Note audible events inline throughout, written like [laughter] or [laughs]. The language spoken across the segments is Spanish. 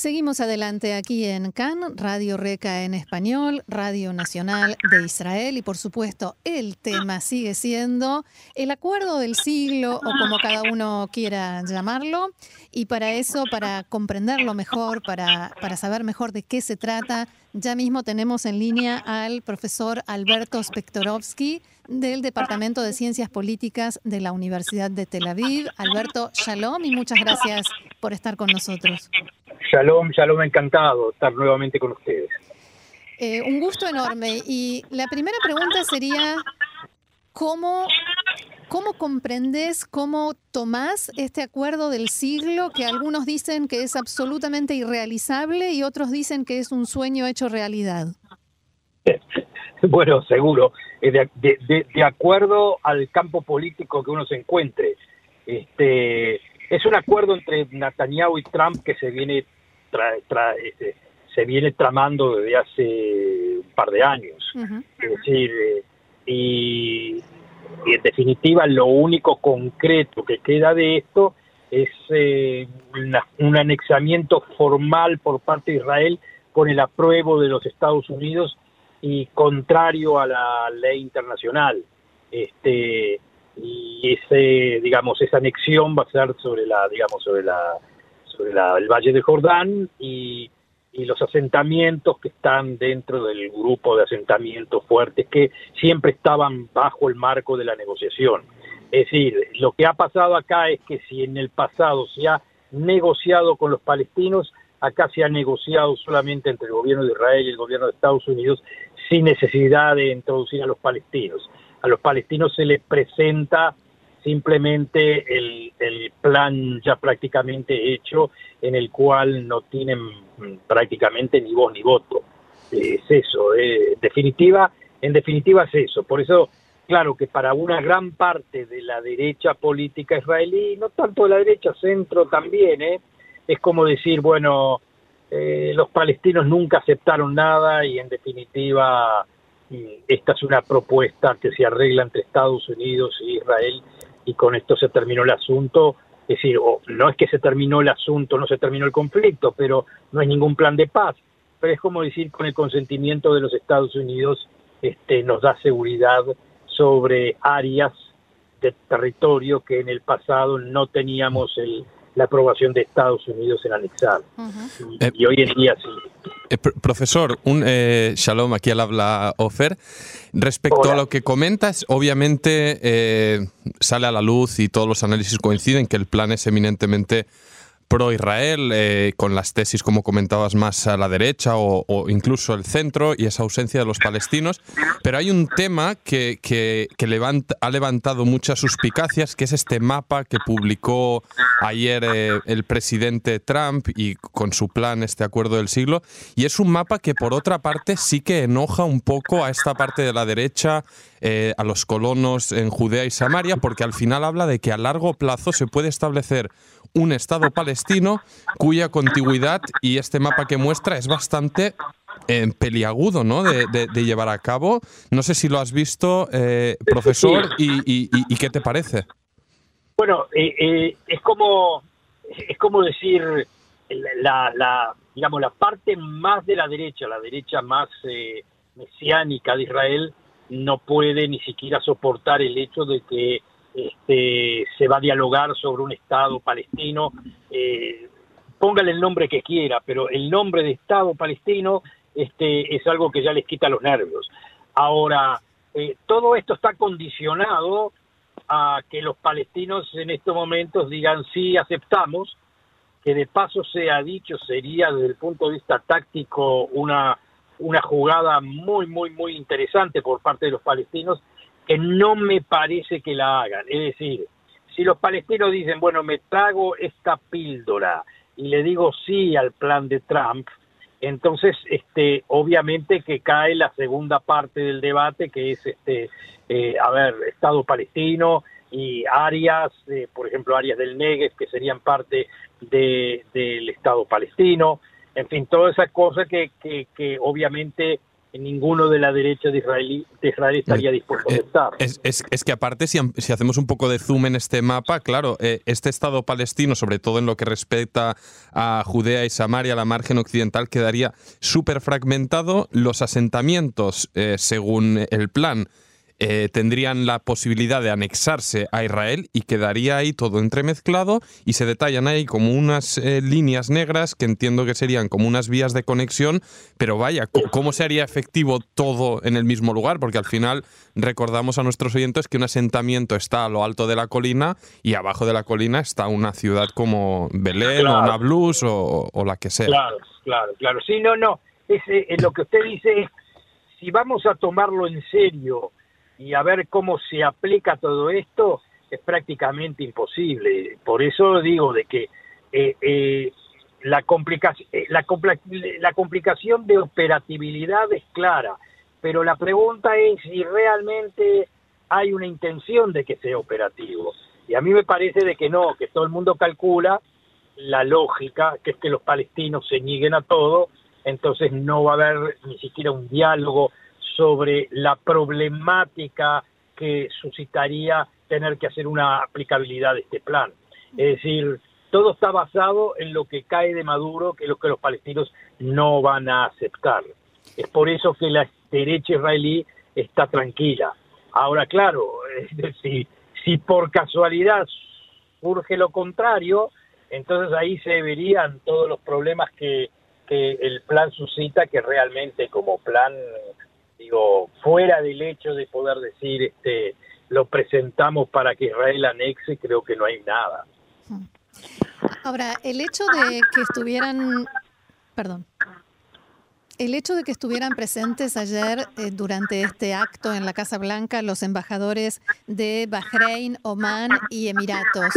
Seguimos adelante aquí en CAN, Radio Reca en español, Radio Nacional de Israel y por supuesto el tema sigue siendo el acuerdo del siglo o como cada uno quiera llamarlo y para eso, para comprenderlo mejor, para, para saber mejor de qué se trata, ya mismo tenemos en línea al profesor Alberto Spektorovsky del Departamento de Ciencias Políticas de la Universidad de Tel Aviv. Alberto, shalom y muchas gracias por estar con nosotros. Shalom, shalom, encantado estar nuevamente con ustedes. Eh, un gusto enorme. Y la primera pregunta sería, ¿cómo, ¿cómo comprendes, cómo tomás este acuerdo del siglo que algunos dicen que es absolutamente irrealizable y otros dicen que es un sueño hecho realidad? [laughs] Bueno, seguro, eh, de, de acuerdo al campo político que uno se encuentre. Este, es un acuerdo entre Netanyahu y Trump que se viene este, se viene tramando desde hace un par de años. Es decir, eh, y, en definitiva lo único concreto que queda de esto es eh, un anexamiento formal por parte de Israel con el apruebo de los Estados Unidos y contrario a la ley internacional. Este, y ese, digamos, esa anexión va a ser sobre la, digamos, sobre la el Valle de Jordán y, los asentamientos que están dentro del grupo de asentamientos fuertes que siempre estaban bajo el marco de la negociación. Es decir, lo que ha pasado acá es que si en el pasado se ha negociado con los palestinos, acá se ha negociado solamente entre el gobierno de Israel y el gobierno de Estados Unidos sin necesidad de introducir a los palestinos. A los palestinos se les presenta simplemente el, el, plan ya prácticamente hecho en el cual no tienen prácticamente ni voz ni voto. Es eso, eh, definitiva, en definitiva es eso. Por eso, claro que para una gran parte de la derecha política israelí, no tanto de la derecha, centro también, eh, es como decir, bueno, eh, los palestinos nunca aceptaron nada y en definitiva esta es una propuesta que se arregla entre Estados Unidos e Israel y con esto se terminó el asunto. Es decir, no es que se terminó el asunto, no se terminó el conflicto, pero no hay ningún plan de paz. Pero es como decir, con el consentimiento de los Estados Unidos este, nos da seguridad sobre áreas de territorio que en el pasado no teníamos el, la aprobación de Estados Unidos en anexar. y, hoy en día sí. Eh, profesor, un eh, shalom, aquí al habla Ofer. Respecto a lo que comentas, obviamente eh, sale a la luz y todos los análisis coinciden que el plan es eminentemente pro-Israel, eh, con las tesis, como comentabas, más a la derecha o, incluso el centro y esa ausencia de los palestinos. Pero hay un tema que, que, levanta, ha levantado muchas suspicacias, que es este mapa que publicó ayer eh, el presidente Trump y con su plan, este acuerdo del siglo. Y es un mapa que, por otra parte, sí que enoja un poco a esta parte de la derecha, eh, a los colonos en Judea y Samaria, porque al final habla de que a largo plazo se puede establecer un Estado palestino cuya contigüidad y este mapa que muestra es bastante eh, peliagudo ¿no? De, llevar a cabo. No sé si lo has visto, eh, profesor, y, qué te parece. Bueno, eh, es como es como decir la, la, digamos la parte más de la derecha, la derecha más mesiánica de Israel, no puede ni siquiera soportar el hecho de que este, se va a dialogar sobre un Estado palestino, eh, póngale el nombre que quiera, pero el nombre de Estado palestino este, es algo que ya les quita los nervios. Ahora, eh, todo esto está condicionado a que los palestinos en estos momentos digan sí, aceptamos, que de paso sea dicho, sería desde el punto de vista táctico una, una jugada muy, muy, muy interesante por parte de los palestinos que no me parece que la hagan. Es decir, si los palestinos dicen, bueno, me trago esta píldora y le digo sí al plan de Trump, entonces, este, obviamente que cae la segunda parte del debate, que es, este, eh, a ver, Estado palestino y áreas, eh, por ejemplo, áreas del Negev que serían parte del Estado palestino, en fin, toda esa cosa que, que, que obviamente ninguno de la derecha de Israel, de Israel estaría dispuesto a Eh, aceptar. Es, es- es que aparte, si, si hacemos un poco de zoom en este mapa, claro, eh, este Estado palestino, sobre todo en lo que respecta a Judea y Samaria, la margen occidental, quedaría súper fragmentado. Los asentamientos, eh, según el plan, eh, tendrían la posibilidad de anexarse a Israel y quedaría ahí todo entremezclado y se detallan ahí como unas eh, líneas negras que entiendo que serían como unas vías de conexión, pero vaya, ¿cómo se haría efectivo todo en el mismo lugar? Porque al final recordamos a nuestros oyentes que un asentamiento está a lo alto de la colina y abajo de la colina está una ciudad como Belén o. Nablus o, o la que sea. Claro, claro, claro. Sí, no, no. Ese, es lo que usted dice es, si vamos a tomarlo en serio y a ver cómo se aplica todo esto, es prácticamente imposible. Por eso digo de que eh, eh, la, complicación, la, la complicación de operatividad es clara, pero la pregunta es si realmente hay una intención de que sea operativo. Y a mí me parece de que no, que todo el mundo calcula la lógica, que es que los palestinos se nieguen a todo, entonces no va a haber ni siquiera un diálogo sobre la problemática que suscitaría tener que hacer una aplicabilidad de este plan. Es decir, todo está basado en lo que cae de Maduro, que es lo que los palestinos no van a aceptar. Es por eso que la derecha israelí está tranquila. Ahora, claro, [laughs] si por casualidad surge lo contrario, entonces ahí se verían todos los problemas que, que el plan suscita, que realmente como plan, digo, fuera del hecho de poder decir, este, lo presentamos para que Israel anexe, creo que no hay nada. Ahora, el hecho de que estuvieran, perdón, el hecho de que estuvieran presentes ayer eh, durante este acto en la Casa Blanca los embajadores de Bahrein, Omán y Emiratos.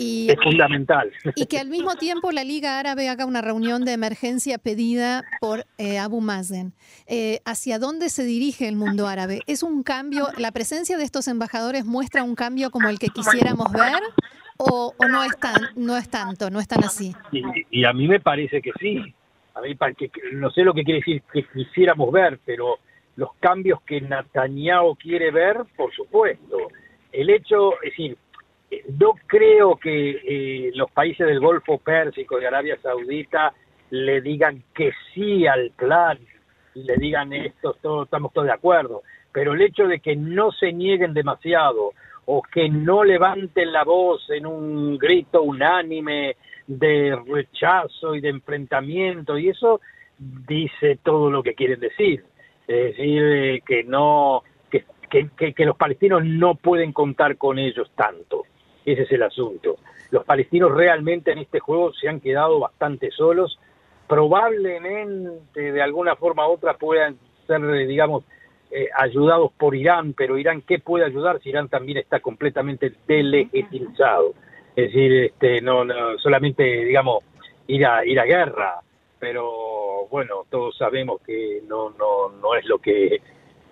Y, Es fundamental. y que al mismo tiempo la Liga Árabe haga una reunión de emergencia pedida por eh, Abu Mazen. Eh, ¿Hacia dónde se dirige el mundo árabe? ¿Es un cambio, la presencia de estos embajadores muestra un cambio como el que quisiéramos ver? ¿O, o no, es tan, no es tanto, no es tan así? Y, y a mí me parece que sí. A mí que, no sé lo que quiere decir que quisiéramos ver, pero los cambios que Netanyahu quiere ver, por supuesto. El hecho, es decir, no creo que eh, los países del Golfo Pérsico y Arabia Saudita le digan que sí al plan le digan esto, todo, estamos todos de acuerdo. Pero el hecho de que no se nieguen demasiado o que no levanten la voz en un grito unánime de rechazo y de enfrentamiento y eso dice todo lo que quieren decir. Es decir, eh, que no que- que los palestinos no pueden contar con ellos tanto. Ese es el asunto. Los palestinos realmente en este juego se han quedado bastante solos. Probablemente de alguna forma u otra puedan ser, eh, digamos, eh, ayudados por Irán, pero Irán, ¿qué puede ayudar si Irán también está completamente delegitimizado? Es decir, este, no, no solamente, digamos, ir a, ir a guerra, pero bueno, todos sabemos que no, no, no es lo que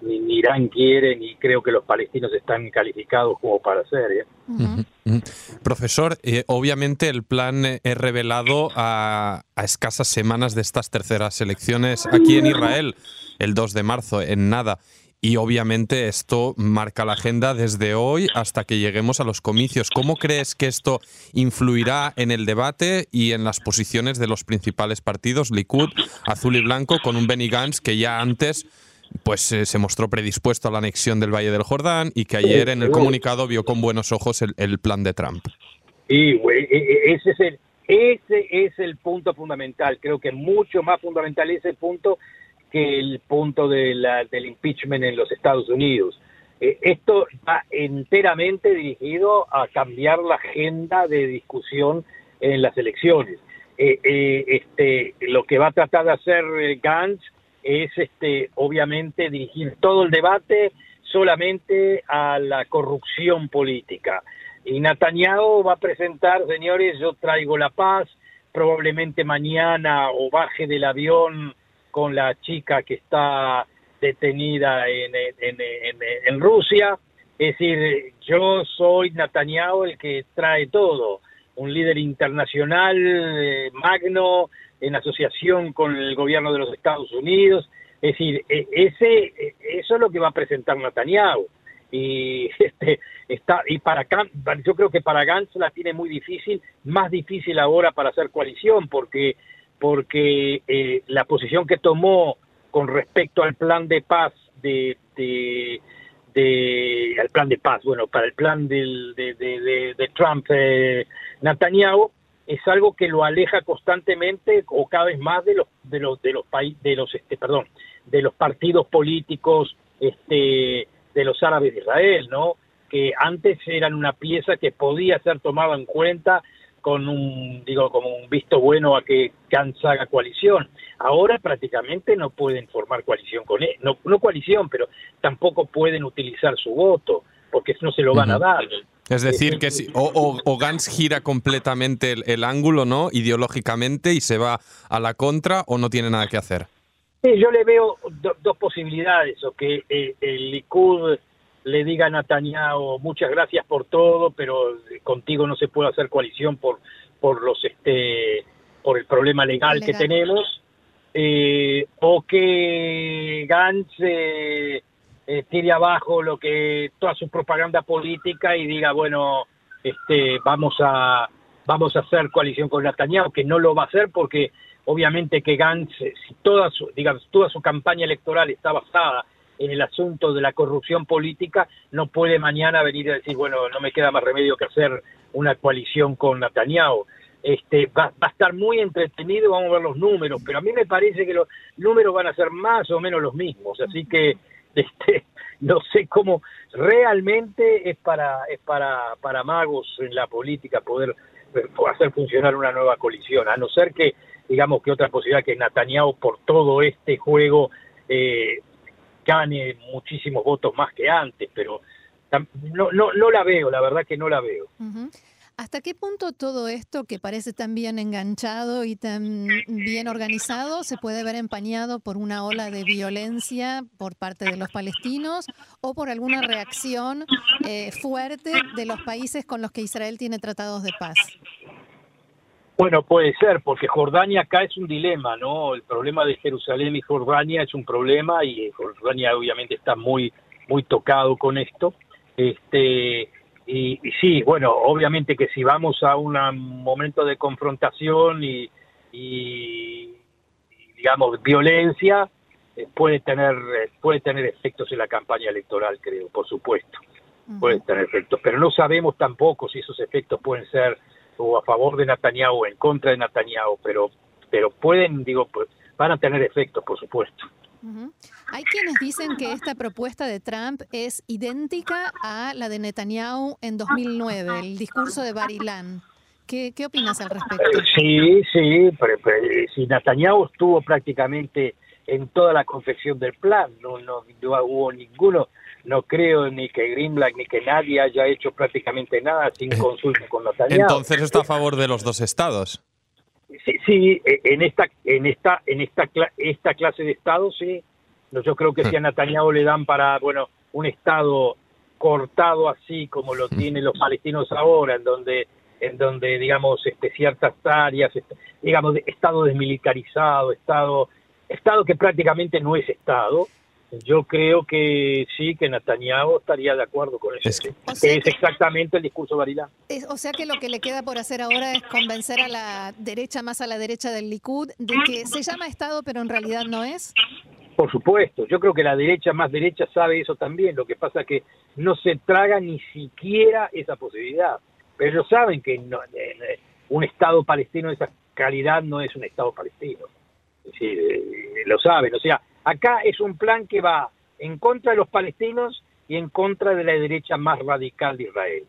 ni, ni Irán quiere, ni creo que los palestinos están calificados como para hacer. ¿eh? Profesor, eh, obviamente el plan eh, es revelado a, a escasas semanas de estas terceras elecciones aquí en Israel, el 2 de marzo, en nada. Y obviamente esto marca la agenda desde hoy hasta que lleguemos a los comicios. ¿Cómo crees que esto influirá en el debate y en las posiciones de los principales partidos, Likud, Azul y Blanco, con un Benny Gantz que ya antes pues eh, se mostró predispuesto a la anexión del Valle del Jordán y que ayer en el comunicado vio con buenos ojos el, el plan de Trump. Y e- e- ese es el ese es el punto fundamental. Creo que mucho más fundamental ese punto que el punto de la- del impeachment en los Estados Unidos. Eh, esto está enteramente dirigido a cambiar la agenda de discusión en las elecciones. Eh, eh, este, lo que va a tratar de hacer eh, Gantz es, este, obviamente, dirigir todo el debate solamente a la corrupción política. Y Netanyahu va a presentar, señores, yo traigo la paz, probablemente mañana o baje del avión con la chica que está detenida en, en, en, Rusia. Es decir, yo soy Netanyahu el que trae todo, un líder internacional eh, magno en asociación con el gobierno de los Estados Unidos. Es decir, e, ese, e, eso es lo que va a presentar Netanyahu. Y, [laughs] este, está, y para yo creo que para Gantz la tiene muy difícil, más difícil ahora para hacer coalición, porque, porque eh, la posición que tomó con respecto al plan de paz de, de, al plan de paz, bueno, para el plan del, de, de, Trump, eh, Netanyahu, es algo que lo aleja constantemente o cada vez más de los de los de los países de los este perdón de los partidos políticos este de los árabes de Israel no que antes eran una pieza que podía ser tomada en cuenta con un digo como un visto bueno a que Gantz haga coalición. Ahora prácticamente no pueden formar coalición con él no no coalición pero tampoco pueden utilizar su voto porque no se lo van a dar es decir, que si, o, o, Gantz gira completamente el, ángulo, ¿no? Ideológicamente y se va a la contra o no tiene nada que hacer. Sí, yo le veo dos posibilidades, o que eh, el Likud le diga a Netanyahu muchas gracias por todo, pero contigo no se puede hacer coalición por por los este por el problema legal, que tenemos, eh, o que Gantz eh, eh, tire abajo lo que toda su propaganda política y diga bueno este vamos a vamos a hacer coalición con Netanyahu que no lo va a hacer porque obviamente que Gantz si toda su digamos toda su campaña electoral está basada en el asunto de la corrupción política no puede mañana venir a decir bueno no me queda más remedio que hacer una coalición con Netanyahu este, va, va, a estar muy entretenido, vamos a ver los números, pero a mí me parece que los números van a ser más o menos los mismos, así que [laughs] este, no sé cómo realmente es para es para para magos en la política poder hacer funcionar una nueva coalición, a no ser que digamos que otra posibilidad que Netanyahu por todo este juego eh, gane muchísimos votos más que antes, pero no, no, no la veo, la verdad que no la veo. ¿Hasta qué punto todo esto que parece tan bien enganchado y tan bien organizado se puede ver empañado por una ola de violencia por parte de los palestinos o por alguna reacción eh, fuerte de los países con los que Israel tiene tratados de paz? Bueno, puede ser, porque Jordania acá es un dilema, ¿no? El problema de Jerusalén y Jordania es un problema y Jordania obviamente está muy, muy tocado con esto. Este, y, sí, bueno, obviamente que si vamos a un momento de confrontación y, digamos violencia, eh, puede tener eh, puede tener efectos en la campaña electoral, creo, por supuesto. Puede tener efectos, pero no sabemos tampoco si esos efectos pueden ser o a favor de Netanyahu o en contra de Netanyahu, pero pero pueden, digo, pues, van a tener efectos, por supuesto. Hay quienes dicen que esta propuesta de Trump es idéntica a la de Netanyahu en 2009, el discurso de Barilán. ¿Qué, qué opinas al respecto? Sí, sí, pero, si Netanyahu estuvo prácticamente en toda la confección del plan, no, no, hubo ninguno, no creo ni que Greenblatt ni que nadie haya hecho prácticamente nada sin eh, consulta con Netanyahu. Entonces está a favor de los dos estados. Sí, sí, e, en esta, en esta, en esta, esta clase de estados, sí. Yo creo que si a Netanyahu le dan para, bueno, un estado cortado así como lo tienen los palestinos ahora, en donde, en donde, digamos, este, ciertas áreas, este, digamos, estado desmilitarizado, estado, estado que prácticamente no es estado, yo creo que sí, que Netanyahu estaría de acuerdo con eso. Es, es exactamente el discurso de Barilán. o sea que lo que le queda por hacer ahora es convencer a la derecha, más a la derecha del Likud, de que se llama Estado, pero en realidad no es. Por supuesto, yo creo que la derecha más derecha sabe eso también. Lo que pasa es que no se traga ni siquiera esa posibilidad. Pero ellos saben que no, eh, eh, un Estado palestino de esa calidad no es un Estado palestino. Eh, lo saben. O sea, Acá es un plan que va en contra de los palestinos y en contra de la derecha más radical de Israel.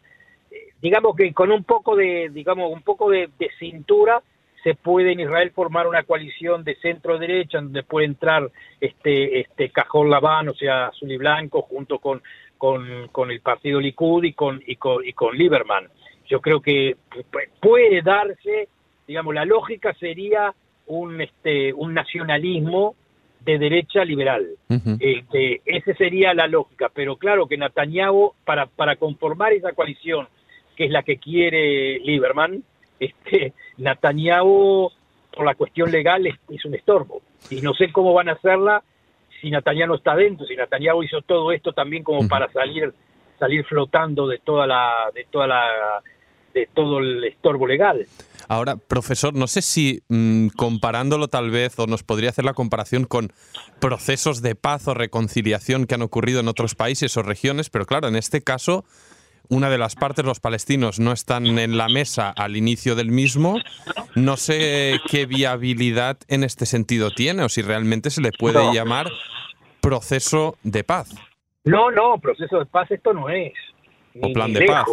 Eh, digamos que con un poco de, digamos, un poco de, cintura se puede en Israel formar una coalición de centro derecha donde puede entrar este este Cajón Labán, o sea, azul y blanco junto con, con, el partido Likud y con, y con y con Lieberman. Yo creo que puede darse, digamos, la lógica sería un este un nacionalismo de derecha liberal. este, esa sería la lógica, pero claro que Netanyahu, para, para conformar esa coalición, que es la que quiere Lieberman, este, [laughs] Netanyahu, por la cuestión legal, es, un estorbo. Y no sé cómo van a hacerla si Netanyahu está dentro, si Netanyahu hizo todo esto también como para salir salir flotando de toda la de toda la de todo el estorbo legal. Ahora, profesor, no sé si mm, comparándolo tal vez, o nos podría hacer la comparación con procesos de paz o reconciliación que han ocurrido en otros países o regiones, pero claro, en este caso, una de las partes, los palestinos, no están en la mesa al inicio del mismo. No sé qué viabilidad en este sentido tiene, o si realmente se le puede llamar proceso de paz. No, no, proceso de paz esto no es. O plan de paz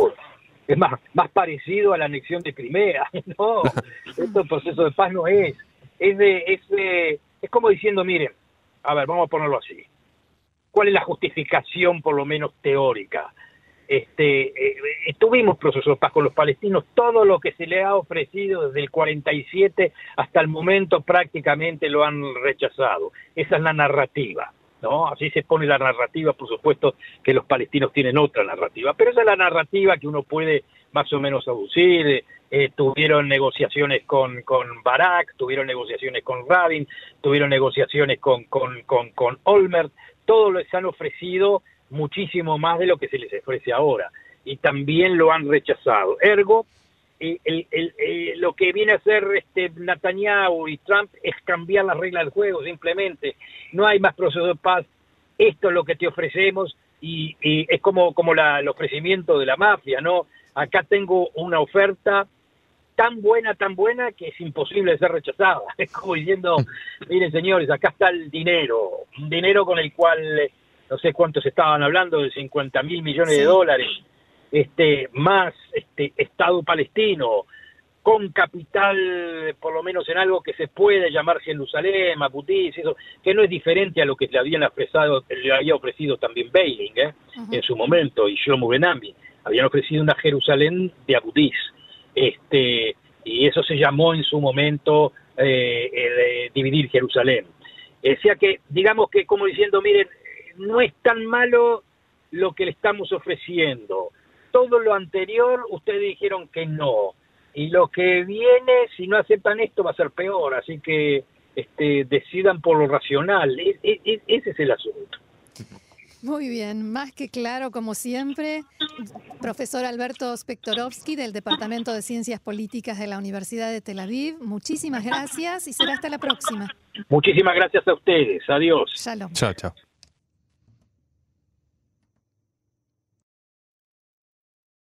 es más, más parecido a la anexión de Crimea. [laughs] No, [laughs] este proceso de paz no es. Es, de, es, es como diciendo, miren, a ver, vamos a ponerlo así. ¿Cuál es la justificación, por lo menos teórica? Este, eh, tuvimos proceso de paz con los palestinos, todo lo que se le ha ofrecido desde el 47 hasta el momento prácticamente lo han rechazado. Esa es la narrativa. ¿No? Así se pone la narrativa, por supuesto que los palestinos tienen otra narrativa, pero esa es la narrativa que uno puede más o menos aducir. Eh, tuvieron negociaciones con, Barak, tuvieron negociaciones con Rabin, tuvieron negociaciones con, con, con, con Olmert, todos les han ofrecido muchísimo más de lo que se les ofrece ahora y también lo han rechazado. Ergo, el, el, eh, lo que viene a hacer este Netanyahu y Trump es cambiar las reglas del juego, simplemente. No hay más proceso de paz, esto es lo que te ofrecemos y, es como, como la, el ofrecimiento de la mafia, ¿no? Acá tengo una oferta tan buena, tan buena que es imposible de ser rechazada. [laughs] Es como diciendo, miren señores, acá está el dinero, un dinero con el cual, no sé cuántos estaban hablando, de 50 mil millones de dólares este, más este, Estado palestino, con capital, por lo menos en algo que se puede llamar Jerusalén, Maputis, eso, que no es diferente a lo que le habían ofrecido, le había ofrecido también Beiling ¿eh? en su momento y Shlomo Benami. Habían ofrecido una Jerusalén de Abutis. Este, y eso se llamó en su momento eh, dividir Jerusalén. O sea que, digamos que como diciendo, miren, no es tan malo lo que le estamos ofreciendo todo lo anterior ustedes dijeron que no. Y lo que viene, si no aceptan esto, va a ser peor. Así que este, decidan por lo racional. E, e, e, ese es el asunto. Muy bien, más que claro, como siempre. Profesor Alberto Spektorovsky del Departamento de Ciencias Políticas de la Universidad de Tel Aviv, muchísimas gracias y será hasta la próxima. Muchísimas gracias a ustedes. Adiós. Shalom. Chao, chao.